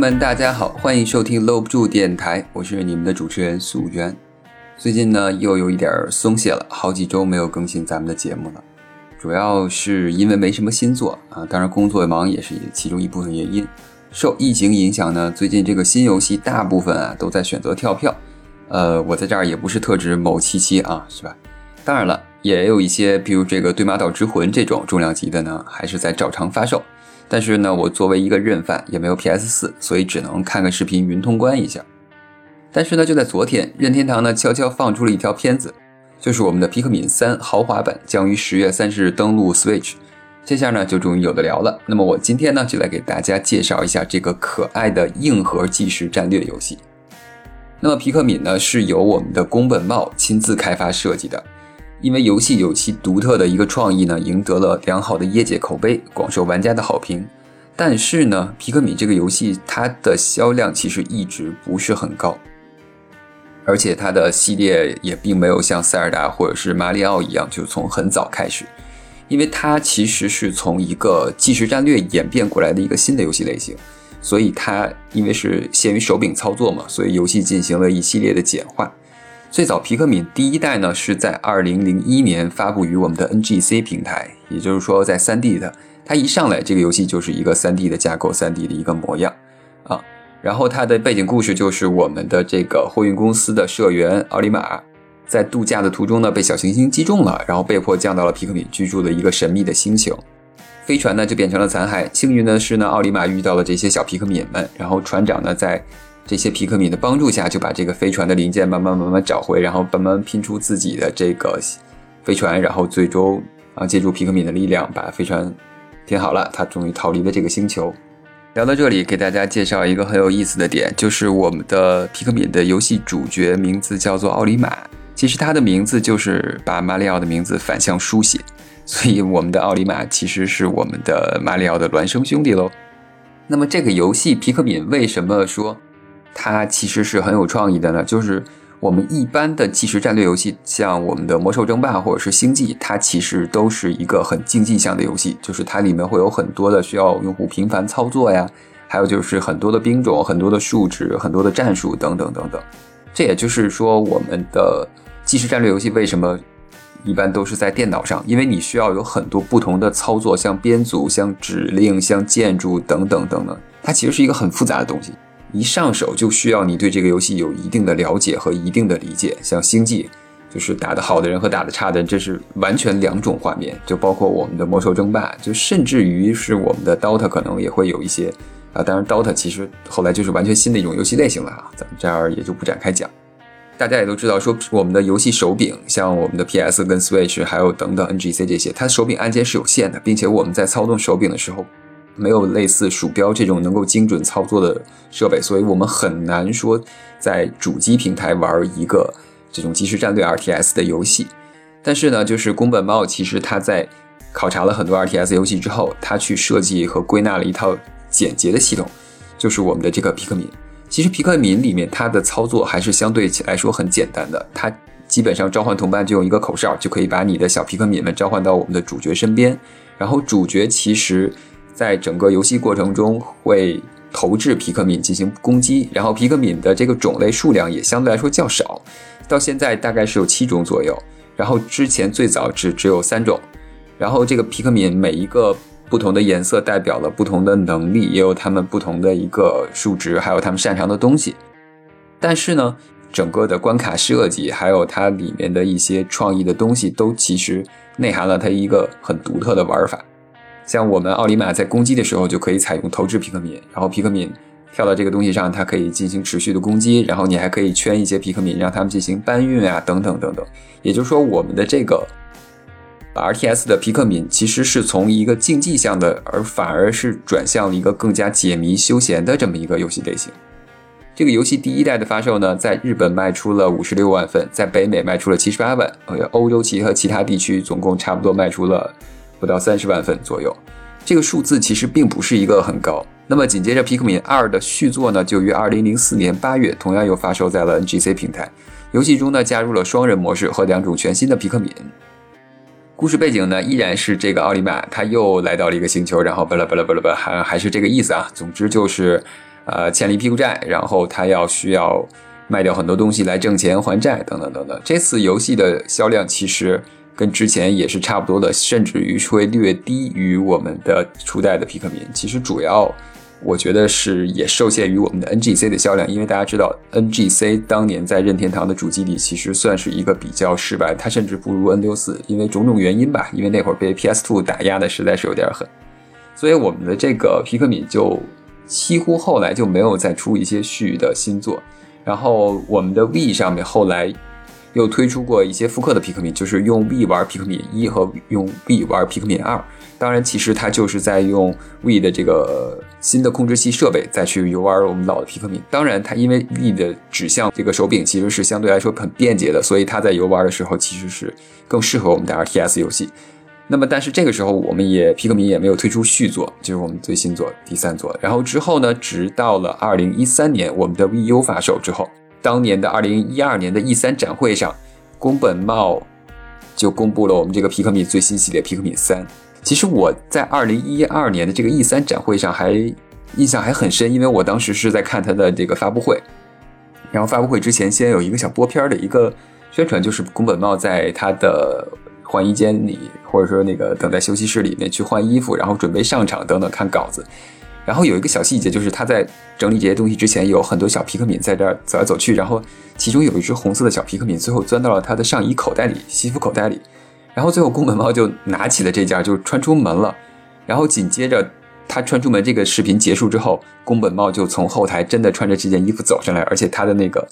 们，大家好，欢迎收听搂不住电台，我是你们的主持人素媛。最近呢，又有一点松懈了，好几周没有更新咱们的节目了，主要是因为没什么新作啊，当然工作忙也是其中一部分原因。受疫情影响呢，最近这个新游戏大部分啊都在选择跳票，呃，我在这儿也不是特指某七七啊，是吧？当然了，也有一些，比如这个《对马岛之魂》这种重量级的呢，还是在照常发售。但是呢，我作为一个认犯，也没有 PS 四，所以只能看个视频云通关一下。但是呢，就在昨天，任天堂呢悄悄放出了一条片子，就是我们的皮克敏三豪华版将于十月三十日登陆 Switch。这下呢，就终于有的聊了。那么我今天呢，就来给大家介绍一下这个可爱的硬核即时战略游戏。那么皮克敏呢，是由我们的宫本茂亲自开发设计的。因为游戏有其独特的一个创意呢，赢得了良好的业界口碑，广受玩家的好评。但是呢，皮克敏这个游戏它的销量其实一直不是很高，而且它的系列也并没有像塞尔达或者是马里奥一样，就从很早开始。因为它其实是从一个即时战略演变过来的一个新的游戏类型，所以它因为是限于手柄操作嘛，所以游戏进行了一系列的简化。最早皮克敏第一代呢是在二零零一年发布于我们的 NGC 平台，也就是说在三 D 的，它一上来这个游戏就是一个三 D 的架构，三 D 的一个模样啊。然后它的背景故事就是我们的这个货运公司的社员奥利马，在度假的途中呢被小行星击中了，然后被迫降到了皮克敏居住的一个神秘的星球，飞船呢就变成了残骸。幸运的是呢，奥利马遇到了这些小皮克敏们，然后船长呢在。这些皮克敏的帮助下，就把这个飞船的零件慢慢慢慢找回，然后慢慢拼出自己的这个飞船，然后最终啊借助皮克敏的力量把飞船填好了，他终于逃离了这个星球。聊到这里，给大家介绍一个很有意思的点，就是我们的皮克敏的游戏主角名字叫做奥里马，其实他的名字就是把马里奥的名字反向书写，所以我们的奥里马其实是我们的马里奥的孪生兄弟喽。那么这个游戏皮克敏为什么说？它其实是很有创意的呢，就是我们一般的即时战略游戏，像我们的魔兽争霸或者是星际，它其实都是一个很竞技向的游戏，就是它里面会有很多的需要用户频繁操作呀，还有就是很多的兵种、很多的数值、很多的战术等等等等。这也就是说，我们的即时战略游戏为什么一般都是在电脑上，因为你需要有很多不同的操作，像编组、像指令、像建筑等等等等，它其实是一个很复杂的东西。一上手就需要你对这个游戏有一定的了解和一定的理解，像星际，就是打得好的人和打得差的人，这是完全两种画面。就包括我们的魔兽争霸，就甚至于是我们的 DOTA 可能也会有一些啊。当然，DOTA 其实后来就是完全新的一种游戏类型了啊，咱们这儿也就不展开讲。大家也都知道，说我们的游戏手柄，像我们的 PS 跟 Switch，还有等等 NGC 这些，它手柄按键是有限的，并且我们在操纵手柄的时候。没有类似鼠标这种能够精准操作的设备，所以我们很难说在主机平台玩一个这种即时战略 RTS 的游戏。但是呢，就是宫本茂其实他在考察了很多 RTS 游戏之后，他去设计和归纳了一套简洁的系统，就是我们的这个皮克敏。其实皮克敏里面它的操作还是相对起来说很简单的，它基本上召唤同伴就用一个口哨就可以把你的小皮克敏们召唤到我们的主角身边，然后主角其实。在整个游戏过程中，会投掷皮克敏进行攻击，然后皮克敏的这个种类数量也相对来说较少，到现在大概是有七种左右，然后之前最早只只有三种，然后这个皮克敏每一个不同的颜色代表了不同的能力，也有他们不同的一个数值，还有他们擅长的东西，但是呢，整个的关卡设计还有它里面的一些创意的东西，都其实内含了它一个很独特的玩法。像我们奥里玛在攻击的时候，就可以采用投掷皮克敏，然后皮克敏跳到这个东西上，它可以进行持续的攻击，然后你还可以圈一些皮克敏，让他们进行搬运啊，等等等等。也就是说，我们的这个 R T S 的皮克敏其实是从一个竞技向的，而反而是转向了一个更加解谜休闲的这么一个游戏类型。这个游戏第一代的发售呢，在日本卖出了五十六万份，在北美卖出了七十八万，呃，欧洲其和其他地区总共差不多卖出了。不到三十万份左右，这个数字其实并不是一个很高。那么紧接着，《皮克敏二》的续作呢，就于二零零四年八月，同样又发售在了 NGC 平台。游戏中呢，加入了双人模式和两种全新的皮克敏。故事背景呢，依然是这个奥利玛，他又来到了一个星球，然后巴拉巴拉巴拉巴拉，还还是这个意思啊。总之就是，呃欠了一屁股债，然后他要需要卖掉很多东西来挣钱还债等等等等。这次游戏的销量其实跟之前也是差不多的，甚至于会略低于我们的初代的皮克敏。其实主要。我觉得是也受限于我们的 NGC 的销量，因为大家知道 NGC 当年在任天堂的主机里其实算是一个比较失败，它甚至不如 N 六四，因为种种原因吧，因为那会儿被 PS Two 打压的实在是有点狠，所以我们的这个皮克敏就几乎后来就没有再出一些续的新作，然后我们的 V 上面后来又推出过一些复刻的皮克敏，就是用 V 玩皮克敏一和用 V 玩皮克敏二。当然，其实它就是在用 V 的这个新的控制器设备再去游玩我们老的皮克敏。当然，它因为 V 的指向这个手柄其实是相对来说很便捷的，所以它在游玩的时候其实是更适合我们的 RTS 游戏。那么，但是这个时候我们也皮克敏也没有推出续作，就是我们最新作第三作。然后之后呢，直到了二零一三年我们的 VU 发售之后，当年的二零一二年的 E 三展会上，宫本茂就公布了我们这个皮克敏最新系列皮克敏三。其实我在二零一二年的这个 E 三展会上还印象还很深，因为我当时是在看他的这个发布会，然后发布会之前先有一个小播片的一个宣传，就是宫本茂在他的换衣间里，或者说那个等待休息室里面去换衣服，然后准备上场等等看稿子。然后有一个小细节，就是他在整理这些东西之前，有很多小皮克敏在这儿走来走去，然后其中有一只红色的小皮克敏最后钻到了他的上衣口袋里，西服口袋里。然后最后宫本茂就拿起了这件，就穿出门了。然后紧接着他穿出门，这个视频结束之后，宫本茂就从后台真的穿着这件衣服走上来，而且他的那个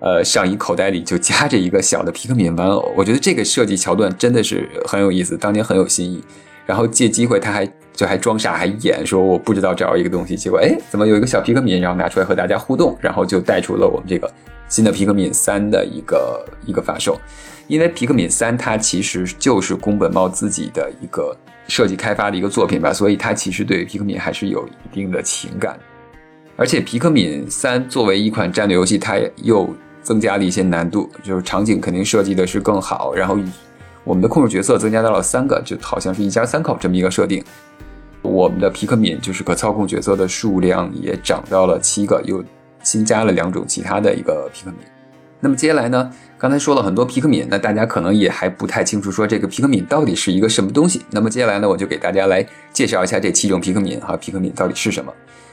呃上衣口袋里就夹着一个小的皮克敏玩偶。我觉得这个设计桥段真的是很有意思，当年很有新意。然后借机会他还就还装傻，还演说我不知道找一个东西，结果哎怎么有一个小皮克敏，然后拿出来和大家互动，然后就带出了我们这个新的皮克敏三的一个一个发售。因为皮克敏三它其实就是宫本茂自己的一个设计开发的一个作品吧，所以它其实对皮克敏还是有一定的情感。而且皮克敏三作为一款战略游戏，它又增加了一些难度，就是场景肯定设计的是更好，然后我们的控制角色增加到了三个，就好像是一家三口这么一个设定。我们的皮克敏就是可操控角色的数量也涨到了七个，又新加了两种其他的一个皮克敏。那么接下来呢？刚才说了很多皮克敏，那大家可能也还不太清楚，说这个皮克敏到底是一个什么东西。那么接下来呢，我就给大家来介绍一下这七种皮克敏哈，皮克敏到底是什么？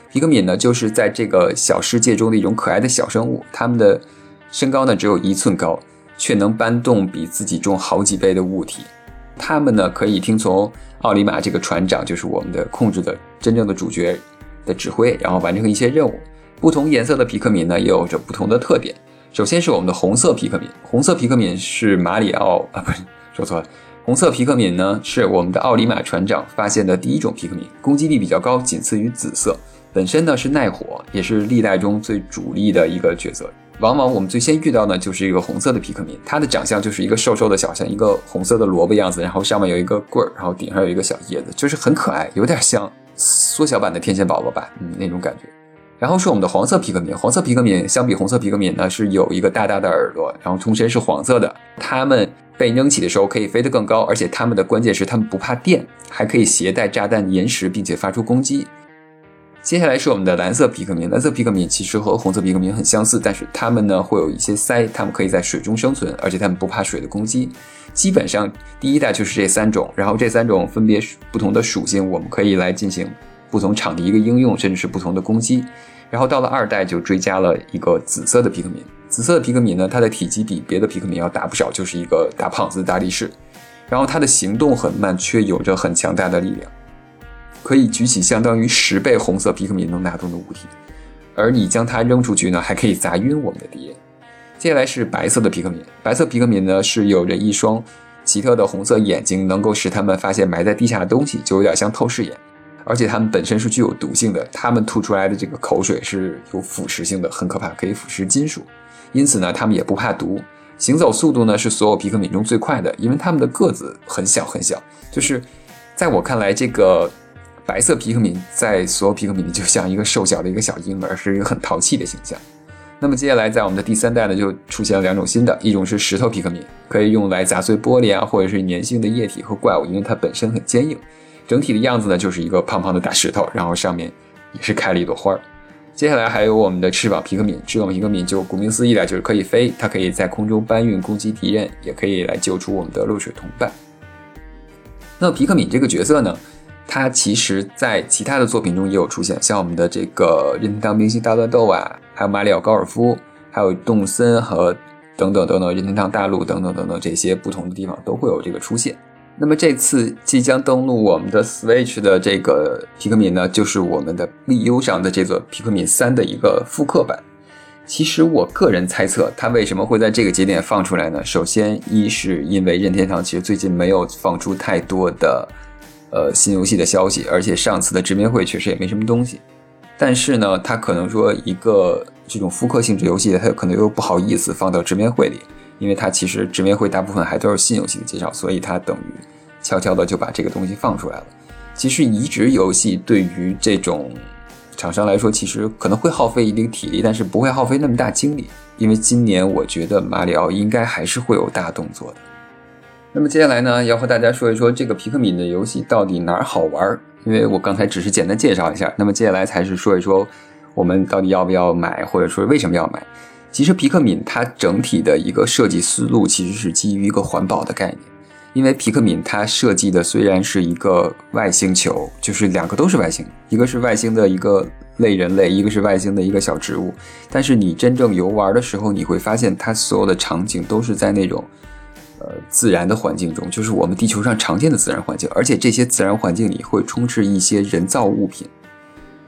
皮克敏呢，就是在这个小世界中的一种可爱的小生物，它们的身高呢只有一寸高，却能搬动比自己重好几倍的物体。他们呢可以听从奥利玛这个船长，就是我们的控制的真正的主角的指挥，然后完成一些任务。不同颜色的皮克敏呢，也有着不同的特点。首先是我们的红色皮克敏，红色皮克敏是马里奥啊，不是说错了，红色皮克敏呢是我们的奥里马船长发现的第一种皮克敏，攻击力比较高，仅次于紫色，本身呢是耐火，也是历代中最主力的一个角色。往往我们最先遇到呢就是一个红色的皮克敏，它的长相就是一个瘦瘦的小像一个红色的萝卜样子，然后上面有一个棍儿，然后顶上有一个小叶子，就是很可爱，有点像缩小版的天线宝宝吧，嗯，那种感觉。然后是我们的黄色皮克敏，黄色皮克敏相比红色皮克敏呢，是有一个大大的耳朵，然后通身是黄色的。它们被扔起的时候可以飞得更高，而且它们的关键是它们不怕电，还可以携带炸弹岩石，并且发出攻击。接下来是我们的蓝色皮克敏，蓝色皮克敏其实和红色皮克敏很相似，但是它们呢会有一些鳃，它们可以在水中生存，而且它们不怕水的攻击。基本上第一代就是这三种，然后这三种分别是不同的属性，我们可以来进行不同场地一个应用，甚至是不同的攻击。然后到了二代就追加了一个紫色的皮克敏，紫色的皮克敏呢，它的体积比别的皮克敏要大不少，就是一个大胖子大力士。然后它的行动很慢，却有着很强大的力量，可以举起相当于十倍红色皮克敏能拿动的物体。而你将它扔出去呢，还可以砸晕我们的敌人。接下来是白色的皮克敏，白色皮克敏呢是有着一双奇特的红色眼睛，能够使他们发现埋在地下的东西，就有点像透视眼。而且它们本身是具有毒性的，它们吐出来的这个口水是有腐蚀性的，很可怕，可以腐蚀金属。因此呢，它们也不怕毒。行走速度呢是所有皮克敏中最快的，因为它们的个子很小很小。就是在我看来，这个白色皮克敏在所有皮克敏里就像一个瘦小的一个小婴儿，是一个很淘气的形象。那么接下来在我们的第三代呢，就出现了两种新的，一种是石头皮克敏，可以用来砸碎玻璃啊，或者是粘性的液体和怪物，因为它本身很坚硬。整体的样子呢，就是一个胖胖的大石头，然后上面也是开了一朵花儿。接下来还有我们的翅膀皮克敏，翅膀皮克敏就顾名思义了，就是可以飞，它可以在空中搬运攻击敌人，也可以来救出我们的落水同伴。那皮克敏这个角色呢，他其实在其他的作品中也有出现，像我们的这个任天堂明星大乱斗啊，还有马里奥高尔夫，还有动森和等等等等任天堂大陆等等等等这些不同的地方都会有这个出现。那么这次即将登陆我们的 Switch 的这个皮克敏呢，就是我们的 VU 上的这座皮克敏三的一个复刻版。其实我个人猜测，它为什么会在这个节点放出来呢？首先，一是因为任天堂其实最近没有放出太多的呃新游戏的消息，而且上次的直面会确实也没什么东西。但是呢，他可能说一个这种复刻性质游戏，他可能又不好意思放到直面会里。因为他其实直面会大部分还都是新游戏的介绍，所以他等于悄悄的就把这个东西放出来了。其实移植游戏对于这种厂商来说，其实可能会耗费一定体力，但是不会耗费那么大精力。因为今年我觉得马里奥应该还是会有大动作的。那么接下来呢，要和大家说一说这个皮克敏的游戏到底哪儿好玩儿？因为我刚才只是简单介绍一下，那么接下来才是说一说我们到底要不要买，或者说为什么要买。其实皮克敏它整体的一个设计思路其实是基于一个环保的概念，因为皮克敏它设计的虽然是一个外星球，就是两个都是外星，一个是外星的一个类人类，一个是外星的一个小植物，但是你真正游玩的时候，你会发现它所有的场景都是在那种呃自然的环境中，就是我们地球上常见的自然环境，而且这些自然环境里会充斥一些人造物品，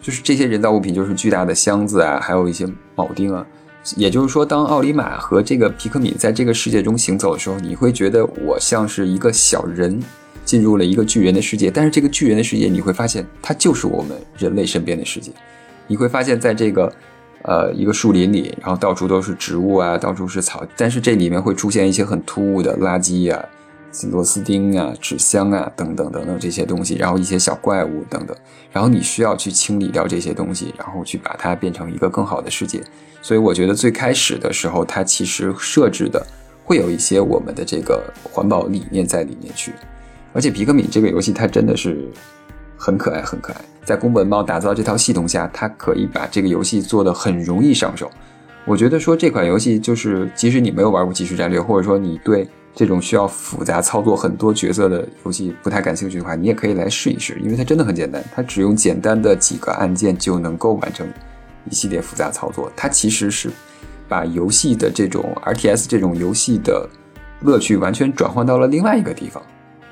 就是这些人造物品就是巨大的箱子啊，还有一些铆钉啊。也就是说，当奥利马和这个皮克敏在这个世界中行走的时候，你会觉得我像是一个小人进入了一个巨人的世界。但是这个巨人的世界，你会发现它就是我们人类身边的世界。你会发现在这个呃一个树林里，然后到处都是植物啊，到处是草，但是这里面会出现一些很突兀的垃圾呀。螺丝钉啊、纸箱啊等等等等这些东西，然后一些小怪物等等，然后你需要去清理掉这些东西，然后去把它变成一个更好的世界。所以我觉得最开始的时候，它其实设置的会有一些我们的这个环保理念在里面去。而且皮克敏这个游戏它真的是很可爱，很可爱。在宫本茂打造这套系统下，它可以把这个游戏做得很容易上手。我觉得说这款游戏就是，即使你没有玩过即时战略，或者说你对这种需要复杂操作很多角色的游戏不太感兴趣的话，你也可以来试一试，因为它真的很简单，它只用简单的几个按键就能够完成一系列复杂操作。它其实是把游戏的这种 RTS 这种游戏的乐趣完全转换到了另外一个地方。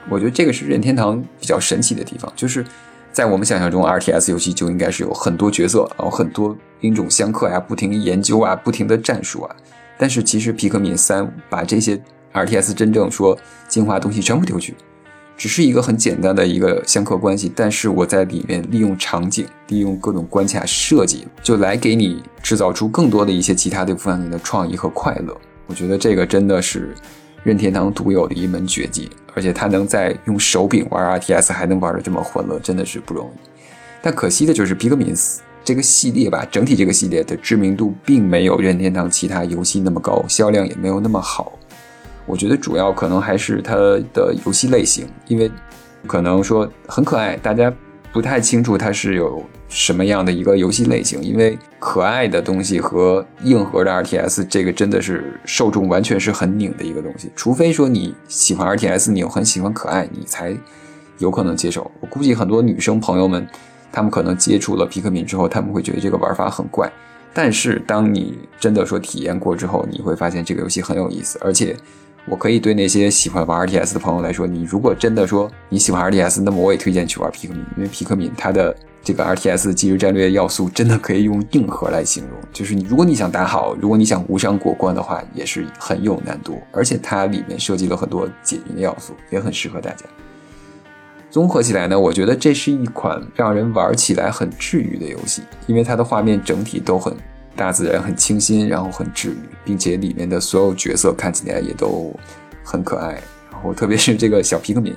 我觉得这个是任天堂比较神奇的地方，就是在我们想象中，RTS 游戏就应该是有很多角色，然后很多兵种相克呀，不停研究啊，不停的战术啊。但是其实皮克敏三把这些 R T S 真正说进化东西全部丢去，只是一个很简单的一个相克关系，但是我在里面利用场景，利用各种关卡设计，就来给你制造出更多的一些其他的部分的创意和快乐。我觉得这个真的是任天堂独有的一门绝技，而且他能在用手柄玩 R T S 还能玩的这么欢乐，真的是不容易。但可惜的就是皮克敏这个系列吧，整体这个系列的知名度并没有任天堂其他游戏那么高，销量也没有那么好。我觉得主要可能还是它的游戏类型，因为可能说很可爱，大家不太清楚它是有什么样的一个游戏类型。因为可爱的东西和硬核的 RTS，这个真的是受众完全是很拧的一个东西。除非说你喜欢 RTS，你又很喜欢可爱，你才有可能接受。我估计很多女生朋友们，她们可能接触了皮克敏之后，他们会觉得这个玩法很怪。但是当你真的说体验过之后，你会发现这个游戏很有意思，而且。我可以对那些喜欢玩 RTS 的朋友来说，你如果真的说你喜欢 RTS，那么我也推荐去玩皮克敏，因为皮克敏它的这个 RTS 即时战略要素真的可以用硬核来形容。就是你如果你想打好，如果你想无伤过关的话，也是很有难度，而且它里面设计了很多解谜的要素，也很适合大家。综合起来呢，我觉得这是一款让人玩起来很治愈的游戏，因为它的画面整体都很。大自然很清新，然后很治愈，并且里面的所有角色看起来也都很可爱。然后特别是这个小皮克敏，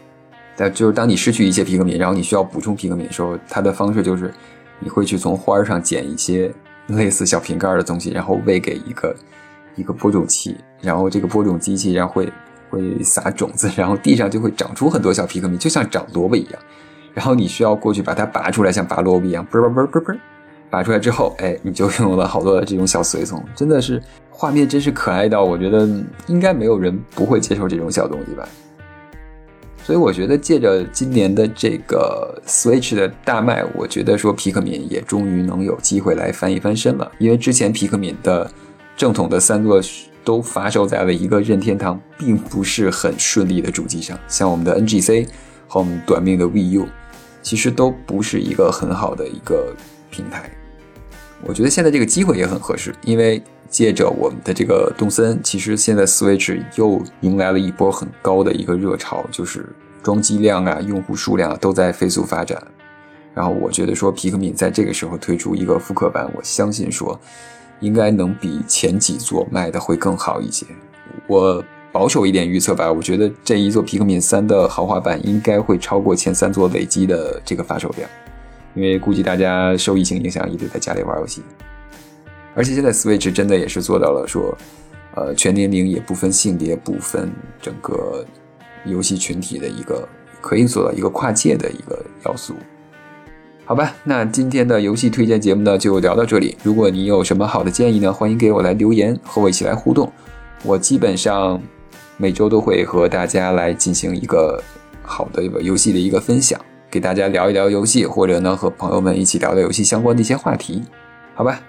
但就是当你失去一些皮克敏，然后你需要补充皮克敏的时候，它的方式就是你会去从花儿上捡一些类似小瓶盖的东西，然后喂给一个一个播种器，然后这个播种机器然后会会撒种子，然后地上就会长出很多小皮克敏，就像长萝卜一样。然后你需要过去把它拔出来，像拔萝卜一样，啵啵啵啵啵。拔出来之后，哎，你就拥有了好多的这种小随从，真的是画面真是可爱到，我觉得应该没有人不会接受这种小东西吧。所以我觉得借着今年的这个 Switch 的大卖，我觉得说皮克敏也终于能有机会来翻一翻身了，因为之前皮克敏的正统的三座都发售在了一个任天堂并不是很顺利的主机上，像我们的 NGC 和我们短命的 VU，其实都不是一个很好的一个平台。我觉得现在这个机会也很合适，因为借着我们的这个动森，其实现在 Switch 又迎来了一波很高的一个热潮，就是装机量啊、用户数量啊都在飞速发展。然后我觉得说皮克敏在这个时候推出一个复刻版，我相信说应该能比前几座卖的会更好一些。我保守一点预测吧，我觉得这一座皮克敏三的豪华版应该会超过前三座累积的这个发售量。因为估计大家受疫情影响，一直在家里玩游戏，而且现在 Switch 真的也是做到了说，呃，全年龄也不分性别，不分整个游戏群体的一个可以做到一个跨界的一个要素。好吧，那今天的游戏推荐节目呢就聊到这里。如果你有什么好的建议呢，欢迎给我来留言，和我一起来互动。我基本上每周都会和大家来进行一个好的一个游戏的一个分享。给大家聊一聊游戏，或者呢和朋友们一起聊聊游戏相关的一些话题，好吧？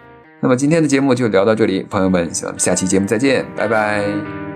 那么今天的节目就聊到这里，朋友们，下期节目再见，拜拜。